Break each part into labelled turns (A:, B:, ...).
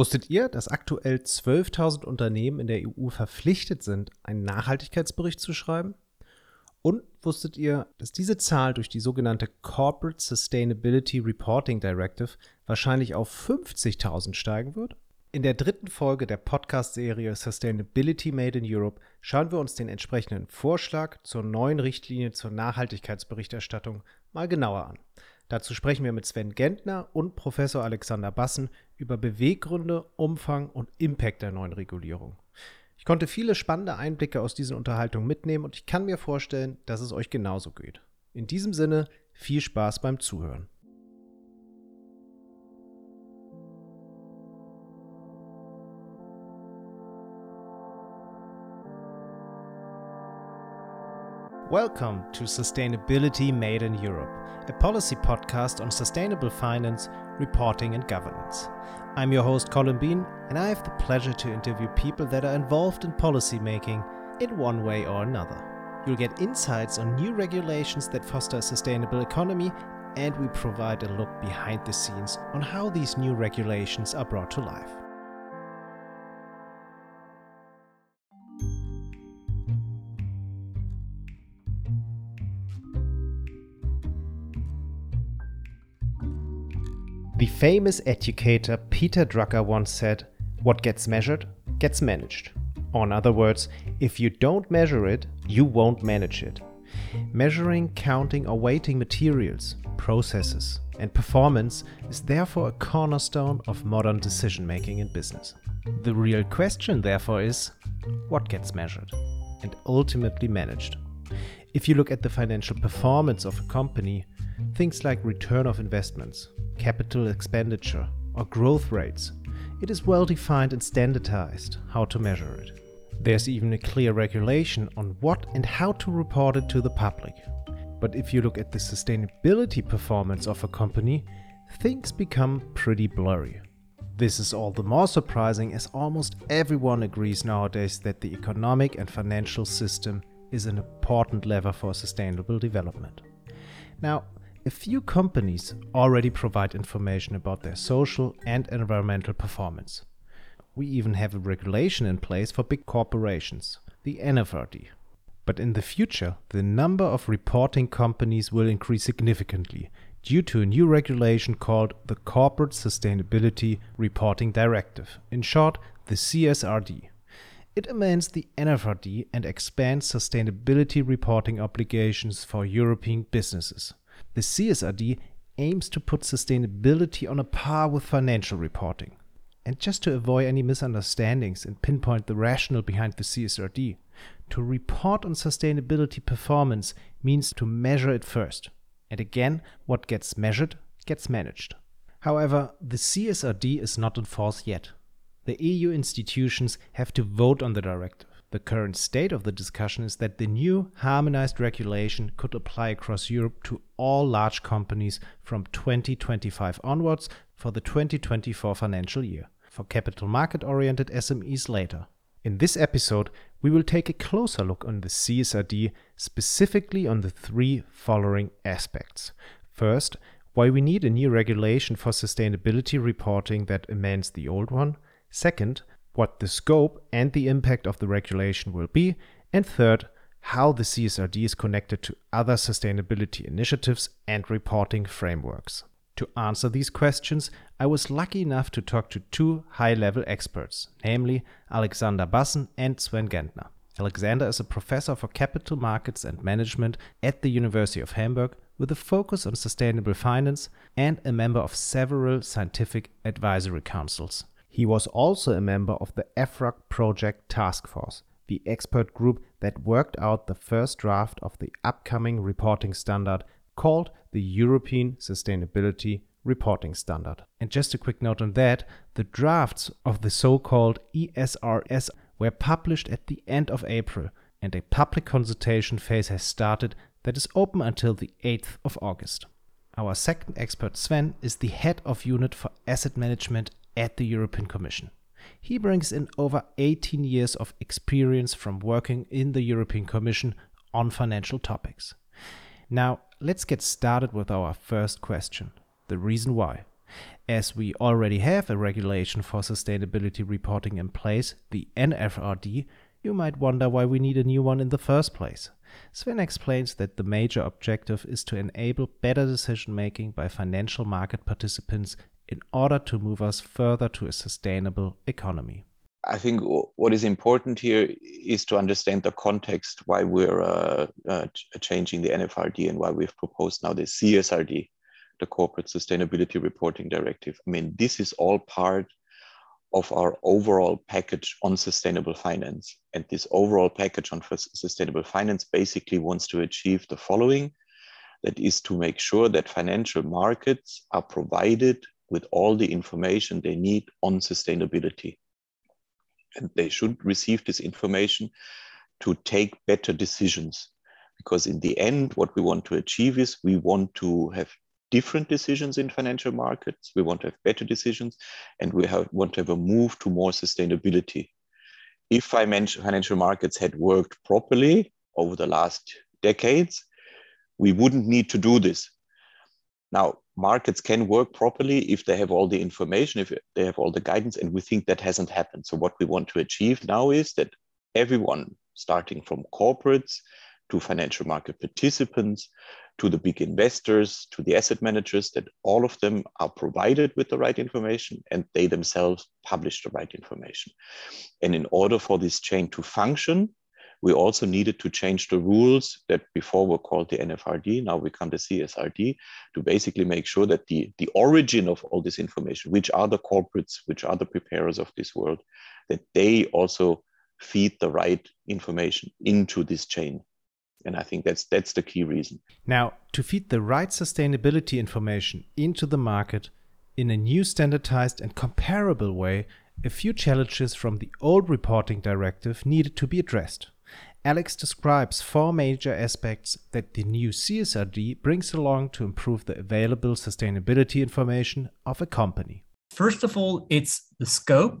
A: Wusstet ihr, dass aktuell 12.000 Unternehmen in der EU verpflichtet sind, einen Nachhaltigkeitsbericht zu schreiben? Und wusstet ihr, dass diese Zahl durch die sogenannte Corporate Sustainability Reporting Directive wahrscheinlich auf 50.000 steigen wird? In der dritten Folge der Podcast-Serie Sustainability Made in Europe schauen wir uns den entsprechenden Vorschlag zur neuen Richtlinie zur Nachhaltigkeitsberichterstattung mal genauer an. Dazu sprechen wir mit Sven Gentner und Professor Alexander Bassen über Beweggründe, Umfang und Impact der neuen Regulierung. Ich konnte viele spannende Einblicke aus diesen Unterhaltungen mitnehmen und ich kann mir vorstellen, dass es euch genauso geht. In diesem Sinne, viel Spaß beim Zuhören. Welcome to Sustainability Made in Europe, a policy podcast on sustainable finance, reporting, and governance. I'm your host, Colin Bean, and I have the pleasure to interview people that are involved in policy making in one way or another. You'll get insights on new regulations that foster a sustainable economy, and we provide a look behind the scenes on how these new regulations are brought to life. Famous educator Peter Drucker once said, What gets measured gets managed. Or, in other words, if you don't measure it, you won't manage it. Measuring, counting, or weighting materials, processes, and performance is therefore a cornerstone of modern decision making in business. The real question, therefore, is what gets measured and ultimately managed? If you look at the financial performance of a company, things like return of investments, capital expenditure, or growth rates, it is well defined and standardized how to measure it. There's even a clear regulation on what and how to report it to the public. But if you look at the sustainability performance of a company, things become pretty blurry. This is all the more surprising as almost everyone agrees nowadays that the economic and financial system is an important lever for sustainable development. Now, a few companies already provide information about their social and environmental performance. We even have a regulation in place for big corporations, the NFRD. But in the future, the number of reporting companies will increase significantly due to a new regulation called the Corporate Sustainability Reporting Directive, in short, the CSRD. It amends the NFRD and expands sustainability reporting obligations for European businesses. The CSRD aims to put sustainability on a par with financial reporting. And just to avoid any misunderstandings and pinpoint the rationale behind the CSRD, to report on sustainability performance means to measure it first. And again, what gets measured gets managed. However, the CSRD is not in force yet. The EU institutions have to vote on the directive. The current state of the discussion is that the new harmonized regulation could apply across Europe to all large companies from 2025 onwards for the 2024 financial year, for capital market oriented SMEs later. In this episode, we will take a closer look on the CSRD, specifically on the three following aspects. First, why we need a new regulation for sustainability reporting that amends the old one. Second, what the scope and the impact of the regulation will be, and third, how the CSRD is connected to other sustainability initiatives and reporting frameworks. To answer these questions, I was lucky enough to talk to two high level experts, namely Alexander Bassen and Sven Gentner. Alexander is a professor for capital markets and management at the University of Hamburg with a focus on sustainable finance and a member of several scientific advisory councils. He was also a member of the EFRAG Project Task Force, the expert group that worked out the first draft of the upcoming reporting standard called the European Sustainability Reporting Standard. And just a quick note on that the drafts of the so called ESRS were published at the end of April, and a public consultation phase has started that is open until the 8th of August. Our second expert, Sven, is the head of unit for asset management at the European Commission. He brings in over 18 years of experience from working in the European Commission on financial topics. Now, let's get started with our first question the reason why. As we already have a regulation for sustainability reporting in place, the NFRD, you might wonder why we need a new one in the first place. Sven explains that the major objective is to enable better decision making by financial market participants in order to move us further to a sustainable economy.
B: I think what is important here is to understand the context why we're uh, uh, changing the NFRD and why we've proposed now the CSRD, the Corporate Sustainability Reporting Directive. I mean, this is all part of our overall package on sustainable finance. And this overall package on sustainable finance basically wants to achieve the following that is to make sure that financial markets are provided with all the information they need on sustainability. And they should receive this information to take better decisions. Because in the end, what we want to achieve is we want to have different decisions in financial markets. We want to have better decisions, and we have, want to have a move to more sustainability. If financial markets had worked properly over the last decades, we wouldn't need to do this. Now, markets can work properly if they have all the information, if they have all the guidance, and we think that hasn't happened. So, what we want to achieve now is that everyone, starting from corporates to financial market participants, to the big investors, to the asset managers, that all of them are provided with the right information and they themselves publish the right information. And in order for this chain to function, we also needed to change the rules that before were called the NFRD, now we become the CSRD, to basically make sure that the, the origin of all this information, which are the corporates, which are the preparers of this world, that they also feed the right information into this chain. And i think that's that's the key reason.
A: Now to feed the right sustainability information into the market in a new standardized and comparable way a few challenges from the old reporting directive needed to be addressed alex describes four major aspects that the new csrd brings along to improve the available sustainability information of a company
C: first of all it's the scope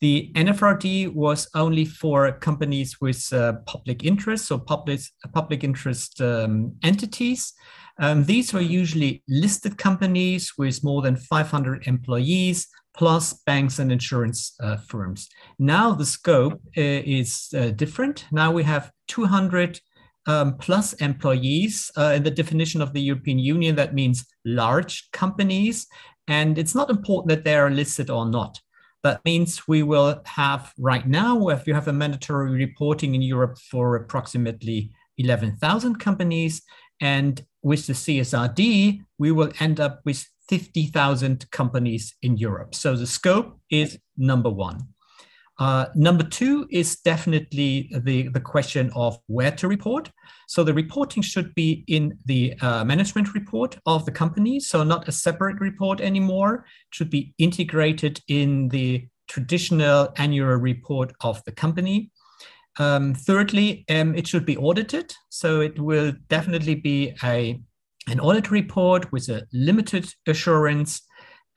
C: the NFRD was only for companies with uh, public interest, so public, public interest um, entities. Um, these were usually listed companies with more than 500 employees, plus banks and insurance uh, firms. Now the scope uh, is uh, different. Now we have 200 um, plus employees. Uh, in the definition of the European Union, that means large companies. And it's not important that they are listed or not. That means we will have right now, if you have a mandatory reporting in Europe for approximately 11,000 companies, and with the CSRD, we will end up with 50,000 companies in Europe. So the scope is number one. Uh, number two is definitely the, the question of where to report. So the reporting should be in the uh, management report of the company, so not a separate report anymore. It should be integrated in the traditional annual report of the company. Um, thirdly, um, it should be audited. So it will definitely be a, an audit report with a limited assurance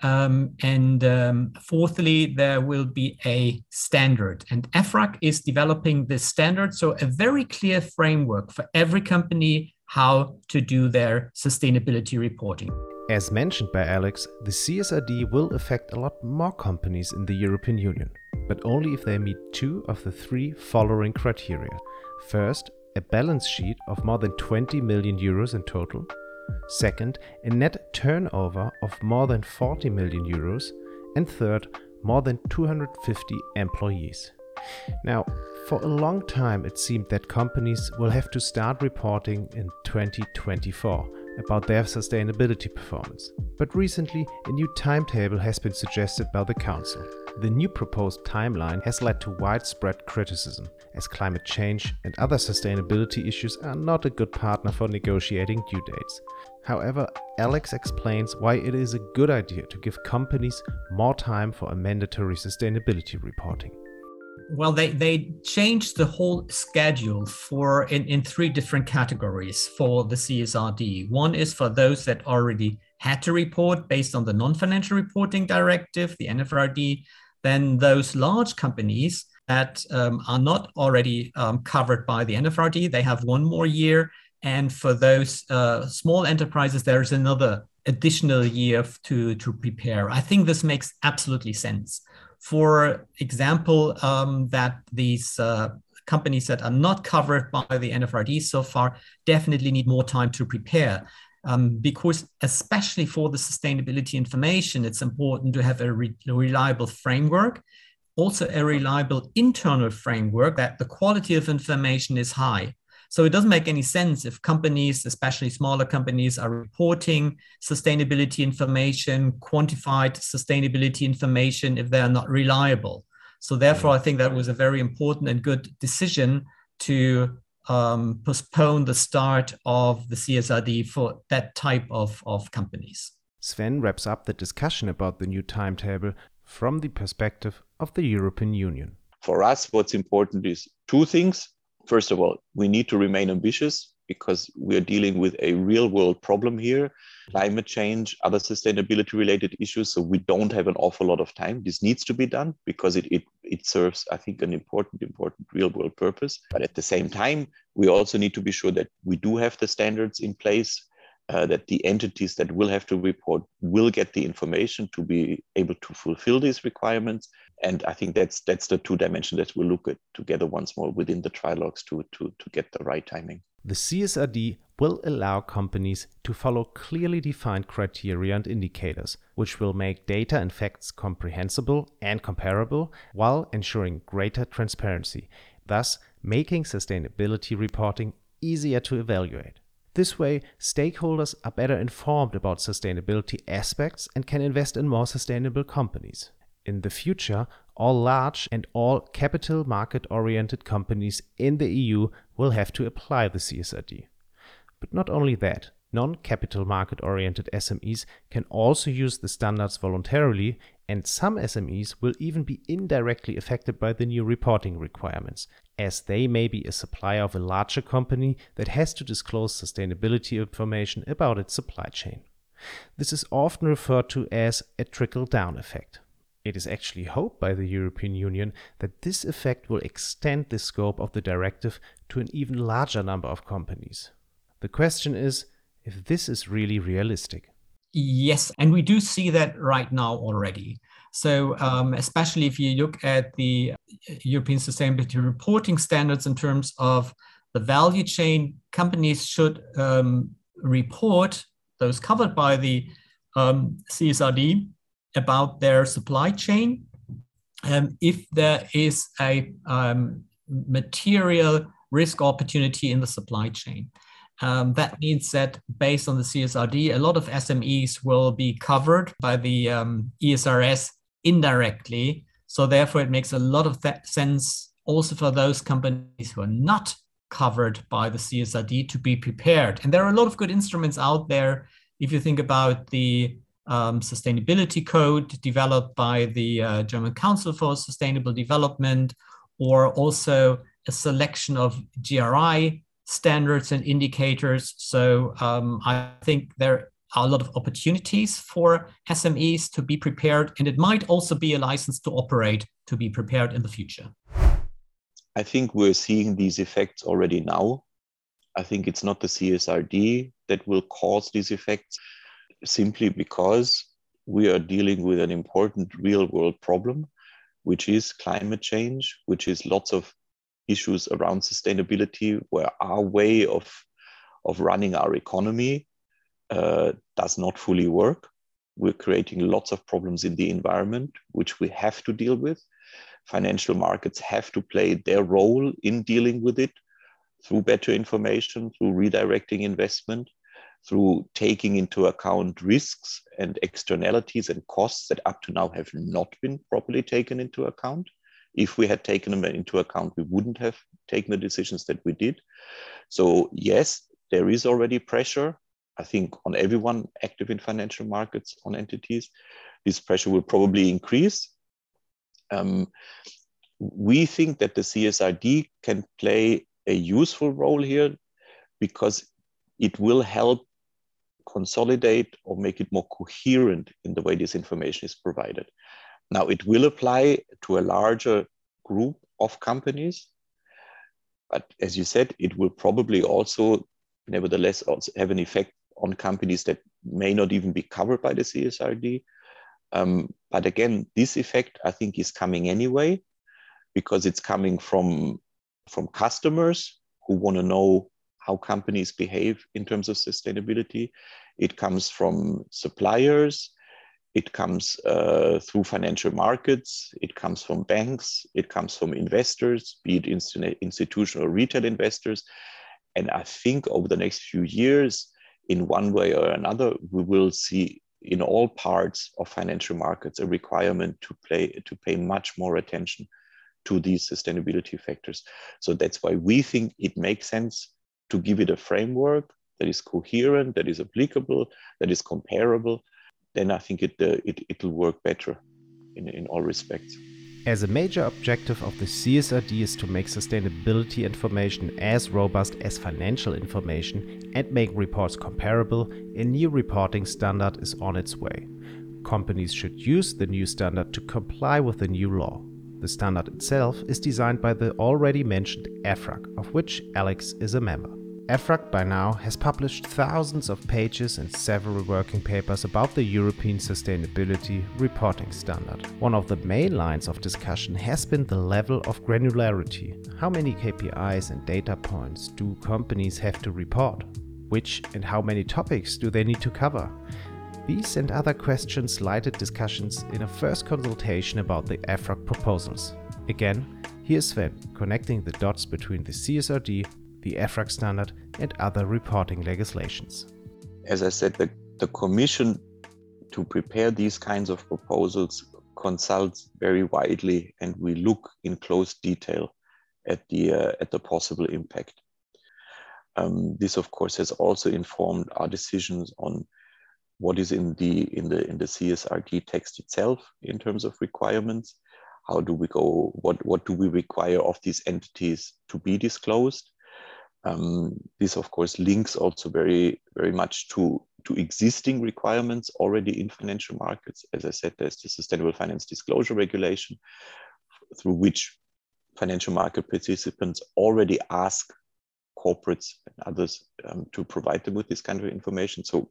C: um, and um, fourthly, there will be a standard. And EFRAG is developing this standard. So, a very clear framework for every company how to do their sustainability reporting.
A: As mentioned by Alex, the CSRD will affect a lot more companies in the European Union, but only if they meet two of the three following criteria. First, a balance sheet of more than 20 million euros in total. Second, a net turnover of more than 40 million euros. And third, more than 250 employees. Now, for a long time it seemed that companies will have to start reporting in 2024 about their sustainability performance. But recently, a new timetable has been suggested by the Council. The new proposed timeline has led to widespread criticism, as climate change and other sustainability issues are not a good partner for negotiating due dates. However, Alex explains why it is a good idea to give companies more time for a mandatory sustainability reporting.
C: Well, they, they changed the whole schedule for in, in three different categories for the CSRD. One is for those that already had to report based on the non-financial reporting directive, the NFRD. Then those large companies that um, are not already um, covered by the NFRD, they have one more year and for those uh, small enterprises, there's another additional year to, to prepare. I think this makes absolutely sense. For example, um, that these uh, companies that are not covered by the NFRD so far definitely need more time to prepare. Um, because especially for the sustainability information, it's important to have a, re reliable framework, also a reliable internal framework that the quality of information is high. So it doesn't make any sense if companies, especially smaller companies, are reporting sustainability information, quantified sustainability information if they are not reliable. So therefore, I think that was a very important and good decision to um, postpone the start of the CSRD for that type of, of companies.
A: Sven wraps up the discussion about the new timetable from the perspective of the European Union.
B: For us, what's important is two things. First of all, we need to remain ambitious because we are dealing with a real world problem here climate change, other sustainability related issues. So we don't have an awful lot of time. This needs to be done because it, it, it serves, I think, an important, important real world purpose. But at the same time, we also need to be sure that we do have the standards in place. Uh, that the entities that will have to report will get the information to be able to fulfill these requirements and i think that's that's the two dimensions that we'll look at together once more within the trilogues to to to get the right timing
A: the CSRD will allow companies to follow clearly defined criteria and indicators, which will make data and facts comprehensible and comparable while ensuring greater transparency, thus making sustainability reporting easier to evaluate. This way, stakeholders are better informed about sustainability aspects and can invest in more sustainable companies. In the future, all large and all capital market oriented companies in the EU will have to apply the CSRD. But not only that, non capital market oriented SMEs can also use the standards voluntarily, and some SMEs will even be indirectly affected by the new reporting requirements, as they may be a supplier of a larger company that has to disclose sustainability information about its supply chain. This is often referred to as a trickle down effect. It is actually hoped by the European Union that this effect will extend the scope of the directive to an even larger number of companies. The question is if this is really realistic.
C: Yes, and we do see that right now already. So, um, especially if you look at the European Sustainability Reporting Standards in terms of the value chain, companies should um, report those covered by the um, CSRD about their supply chain. Um, if there is a um, material risk opportunity in the supply chain. Um, that means that based on the CSRD, a lot of SMEs will be covered by the um, ESRS indirectly. So therefore, it makes a lot of sense also for those companies who are not covered by the CSRD to be prepared. And there are a lot of good instruments out there. If you think about the um, sustainability code developed by the uh, German Council for Sustainable Development, or also a selection of GRI standards and indicators. So um, I think there are a lot of opportunities for SMEs to be prepared, and it might also be a license to operate to be prepared in the future.
B: I think we're seeing these effects already now. I think it's not the CSRD that will cause these effects simply because we are dealing with an important real world problem, which is climate change, which is lots of issues around sustainability, where our way of, of running our economy uh, does not fully work. We're creating lots of problems in the environment, which we have to deal with. Financial markets have to play their role in dealing with it through better information, through redirecting investment through taking into account risks and externalities and costs that up to now have not been properly taken into account. If we had taken them into account, we wouldn't have taken the decisions that we did. So, yes, there is already pressure, I think, on everyone active in financial markets, on entities. This pressure will probably increase. Um, we think that the CSRD can play a useful role here because it will help consolidate or make it more coherent in the way this information is provided. Now, it will apply to a larger group of companies, but as you said, it will probably also, nevertheless, also have an effect on companies that may not even be covered by the CSRD. Um, but again, this effect I think is coming anyway because it's coming from from customers who want to know how companies behave in terms of sustainability. It comes from suppliers. It comes uh, through financial markets. It comes from banks. It comes from investors, be it institutional or retail investors. And I think over the next few years, in one way or another, we will see in all parts of financial markets a requirement to play to pay much more attention to these sustainability factors. So that's why we think it makes sense to give it a framework that is coherent, that is applicable, that is comparable. Then I think it uh, it it'll work better in in all respects.
A: As a major objective of the CSRD is to make sustainability information as robust as financial information and make reports comparable, a new reporting standard is on its way. Companies should use the new standard to comply with the new law. The standard itself is designed by the already mentioned EFRAG, of which Alex is a member. EFRAG by now has published thousands of pages and several working papers about the European Sustainability Reporting Standard. One of the main lines of discussion has been the level of granularity. How many KPIs and data points do companies have to report? Which and how many topics do they need to cover? These and other questions lighted discussions in a first consultation about the EFRAG proposals. Again, here's Sven connecting the dots between the CSRD the EFRAG standard, and other reporting legislations.
B: As I said, the, the Commission to prepare these kinds of proposals consults very widely and we look in close detail at the, uh, at the possible impact. Um, this, of course, has also informed our decisions on what is in the in the in the CSRD text itself in terms of requirements. How do we go? What what do we require of these entities to be disclosed? Um, this, of course, links also very, very much to, to existing requirements already in financial markets. As I said, there's the Sustainable Finance Disclosure Regulation, through which financial market participants already ask corporates and others um, to provide them with this kind of information. So,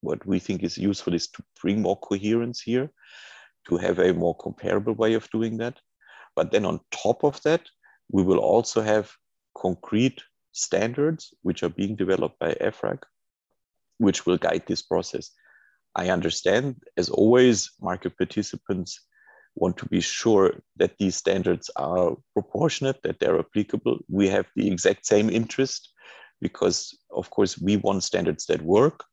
B: what we think is useful is to bring more coherence here, to have a more comparable way of doing that. But then, on top of that, we will also have concrete standards which are being developed by EFRAG, which will guide this process. I understand, as always, market participants want to be sure that these standards are proportionate, that they're applicable. We have the exact same interest because, of course, we want standards that work,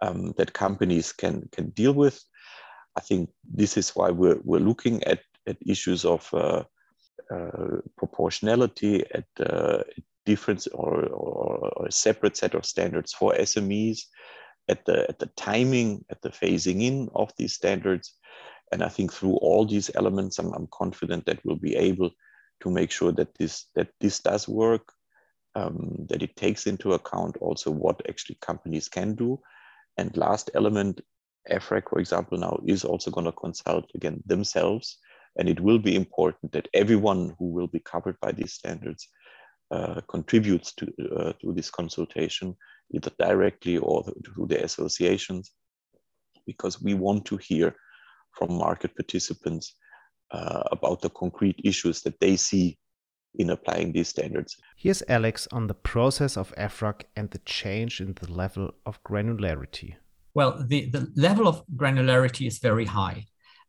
B: um, that companies can, can deal with. I think this is why we're, we're looking at, at issues of uh, uh, proportionality, at, uh, different or, or, or, a separate set of standards for SMEs at the at the timing, at the phasing in of these standards. And I think through all these elements, I'm, I'm confident that we'll be able to make sure that this that this does work, um, that it takes into account also what actually companies can do. And last element, EFRAG, for example, now is also going to consult again themselves. And it will be important that everyone who will be covered by these standards uh, contributes to, uh, to this consultation, either directly or through the associations, because we want to hear from market participants uh, about the concrete issues that they see in applying these standards.
A: Here's Alex on the process of EFRAG and the change in the level of granularity.
C: Well, the, the level of granularity is very high.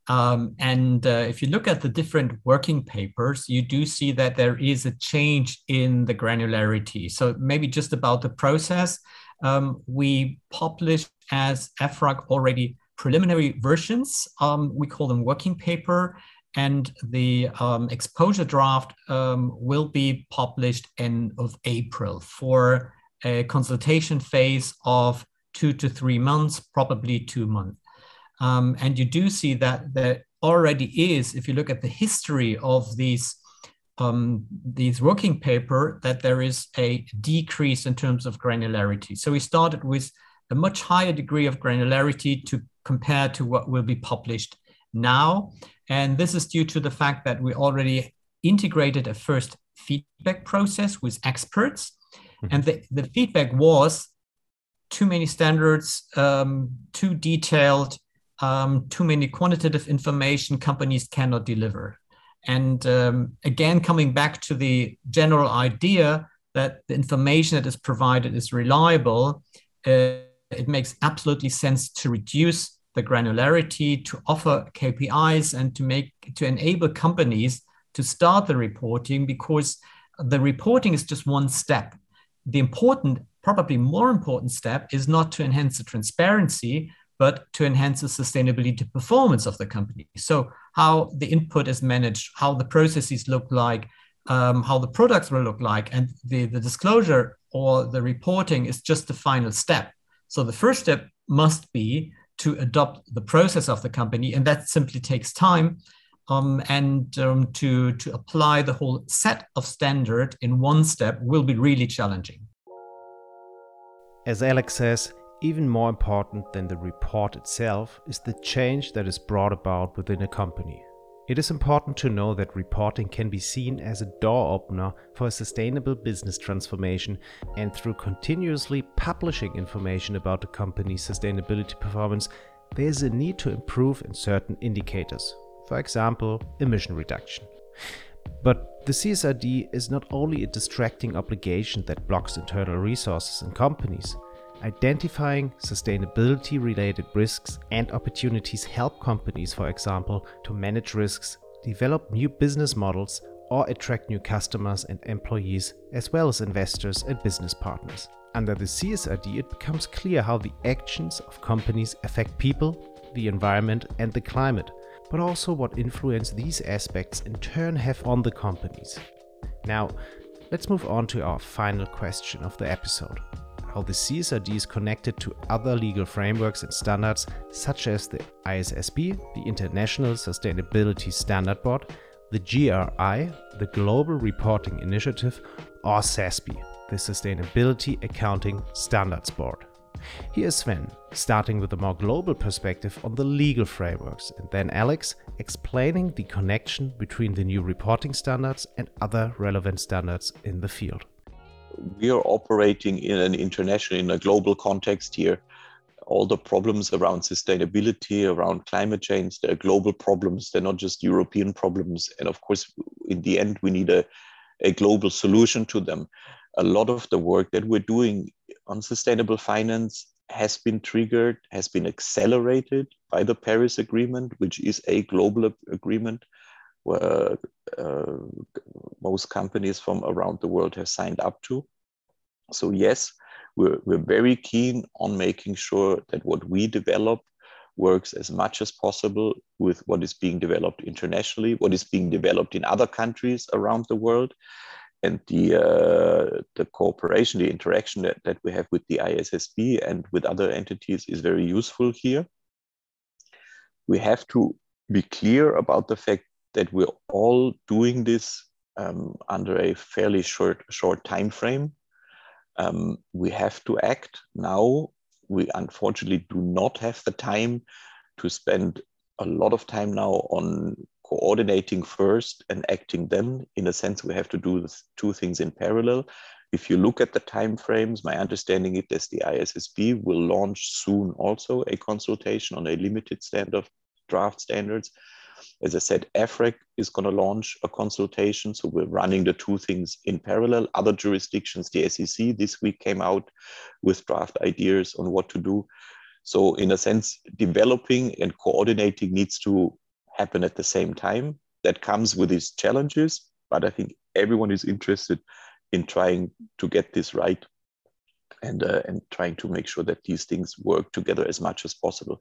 C: Um, and uh, if you look at the different working papers, you do see that there is a change in the granularity. So maybe just about the process, um, we published as EFRAG already preliminary versions. Um, we call them working paper, and the um, exposure draft um, will be published end of April for a consultation phase of two to three months, probably two months. Um, and you do see that there already is, if you look at the history of these um, these working paper, that there is a decrease in terms of granularity. So we started with a much higher degree of granularity to compare to what will be published now. And this is due to the fact that we already integrated a first feedback process with experts. Mm-hmm. And the, the feedback was too many standards, um, too detailed, um, too many quantitative information companies cannot deliver. And um, again, coming back to the general idea that the information that is provided is reliable, uh, it makes absolutely sense to reduce the granularity, to offer KPIs, and to make to enable companies to start the reporting because the reporting is just one step. The important, probably more important step is not to enhance the transparency, but to enhance the sustainability performance of the company. So, how the input is managed, how the processes look like, um, how the products will look like, and the, the disclosure or the reporting is just the final step. So, the first step must be to adopt the process of the company, and that simply takes time. Um, and um, to, to apply the whole set of standard in one step will be really challenging.
A: As Alex says, even more important than the report itself is the change that is brought about within a company. It is important to know that reporting can be seen as a door opener for a sustainable business transformation, and through continuously publishing information about the company's sustainability performance, there is a need to improve in certain indicators, for example, emission reduction. But the CSRD is not only a distracting obligation that blocks internal resources in companies, Identifying sustainability related risks and opportunities help companies, for example, to manage risks, develop new business models, or attract new customers and employees, as well as investors and business partners. Under the CSRD, it becomes clear how the actions of companies affect people, the environment, and the climate, but also what influence these aspects in turn have on the companies. Now, let's move on to our final question of the episode how the CSRD is connected to other legal frameworks and standards such as the ISSB, the International Sustainability Standard Board, the GRI, the Global Reporting Initiative, or SASB, the Sustainability Accounting Standards Board. Here's Sven, starting with a more global perspective on the legal frameworks, and then Alex explaining the connection between the new reporting standards and other relevant standards in the field
B: we are operating in an international, in a global context here. All the problems around sustainability, around climate change, they're global problems. They're not just European problems. And of course, in the end, we need a, a global solution to them. A lot of the work that we're doing on sustainable finance has been triggered, has been accelerated by the Paris Agreement, which is a global agreement where uh, most companies from around the world have signed up to. So yes, we're, we're very keen on making sure that what we develop works as much as possible with what is being developed internationally, what is being developed in other countries around the world. And the, uh, the cooperation, the interaction that, that we have with the ISSB and with other entities is very useful here. We have to be clear about the fact that we're all doing this um, under a fairly short short time frame. Um, we have to act now. We unfortunately do not have the time to spend a lot of time now on coordinating first and acting then. In a sense, we have to do the two things in parallel. If you look at the time frames, my understanding is that the ISSB will launch soon also a consultation on a limited standard of draft standards as I said, EFRAG is going to launch a consultation. So we're running the two things in parallel. Other jurisdictions, the SEC this week came out with draft ideas on what to do. So in a sense, developing and coordinating needs to happen at the same time. That comes with its challenges, but I think everyone is interested in trying to get this right and uh, and trying to make sure that these things work together as much as possible.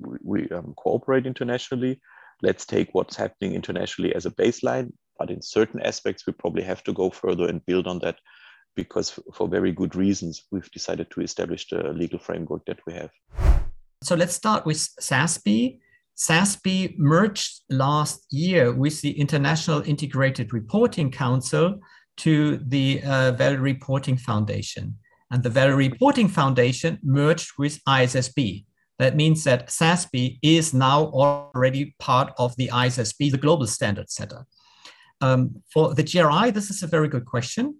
B: We, we um, cooperate internationally let's take what's happening internationally as a baseline. But in certain aspects, we probably have to go further and build on that because for very good reasons, we've decided to establish the legal framework that we have.
C: So let's start with SASB. SASB merged last year with the International Integrated Reporting Council to the uh, Value Reporting Foundation. And the Value Reporting Foundation merged with ISSB. That means that SASB is now already part of the ISSB, the global standard setter. Um, for the GRI, this is a very good question.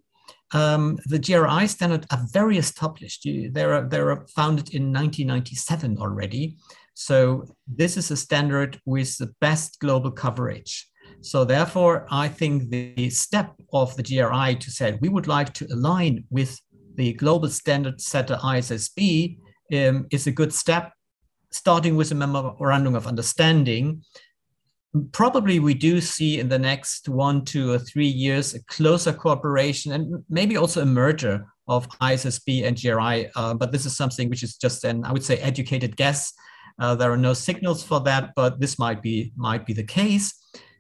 C: um, the GRI standard are very established. they are they are founded in 1997 already. So this is a standard with the best global coverage. So therefore, I think the step of the GRI to say we would like to align with the global standard setter ISSB um, is a good step, starting with a memorandum of understanding probably we do see in the next one, two, or three years a closer cooperation and maybe also a merger of ISSB and GRI. Uh, but this is something which is just an, I would say, educated guess. Uh, there are no signals for that, but this might be might be the case.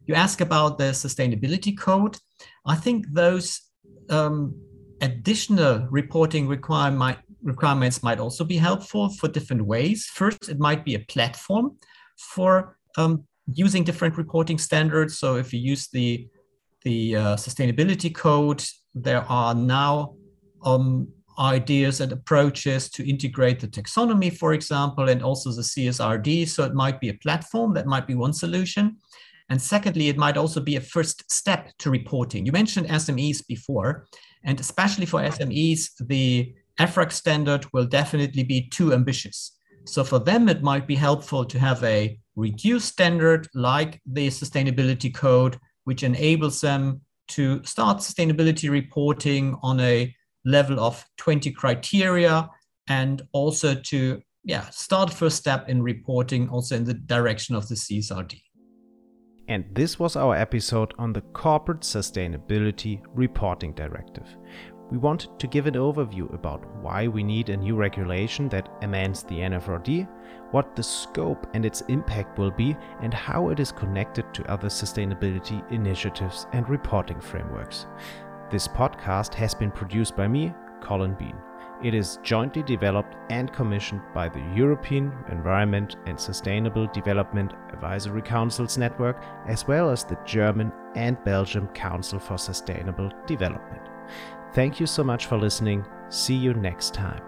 C: You ask about the sustainability code. I think those um, additional reporting requirement, requirements might also be helpful for different ways. First, it might be a platform for um, using different reporting standards. So if you use the the uh, sustainability code, there are now um, ideas and approaches to integrate the taxonomy, for example, and also the CSRD. So it might be a platform that might be one solution. And secondly, it might also be a first step to reporting. You mentioned SMEs before, and especially for SMEs, the EFRAG standard will definitely be too ambitious. So for them, it might be helpful to have a reduced standard like the sustainability code, which enables them to start sustainability reporting on a level of 20 criteria and also to yeah, start first step in reporting also in the direction of the CSRD.
A: And this was our episode on the Corporate Sustainability Reporting Directive we wanted to give an overview about why we need a new regulation that amends the NFRD, what the scope and its impact will be, and how it is connected to other sustainability initiatives and reporting frameworks. This podcast has been produced by me, Colin Bean. It is jointly developed and commissioned by the European Environment and Sustainable Development Advisory Councils Network, as well as the German and Belgian Council for Sustainable Development. Thank you so much for listening. See you next time.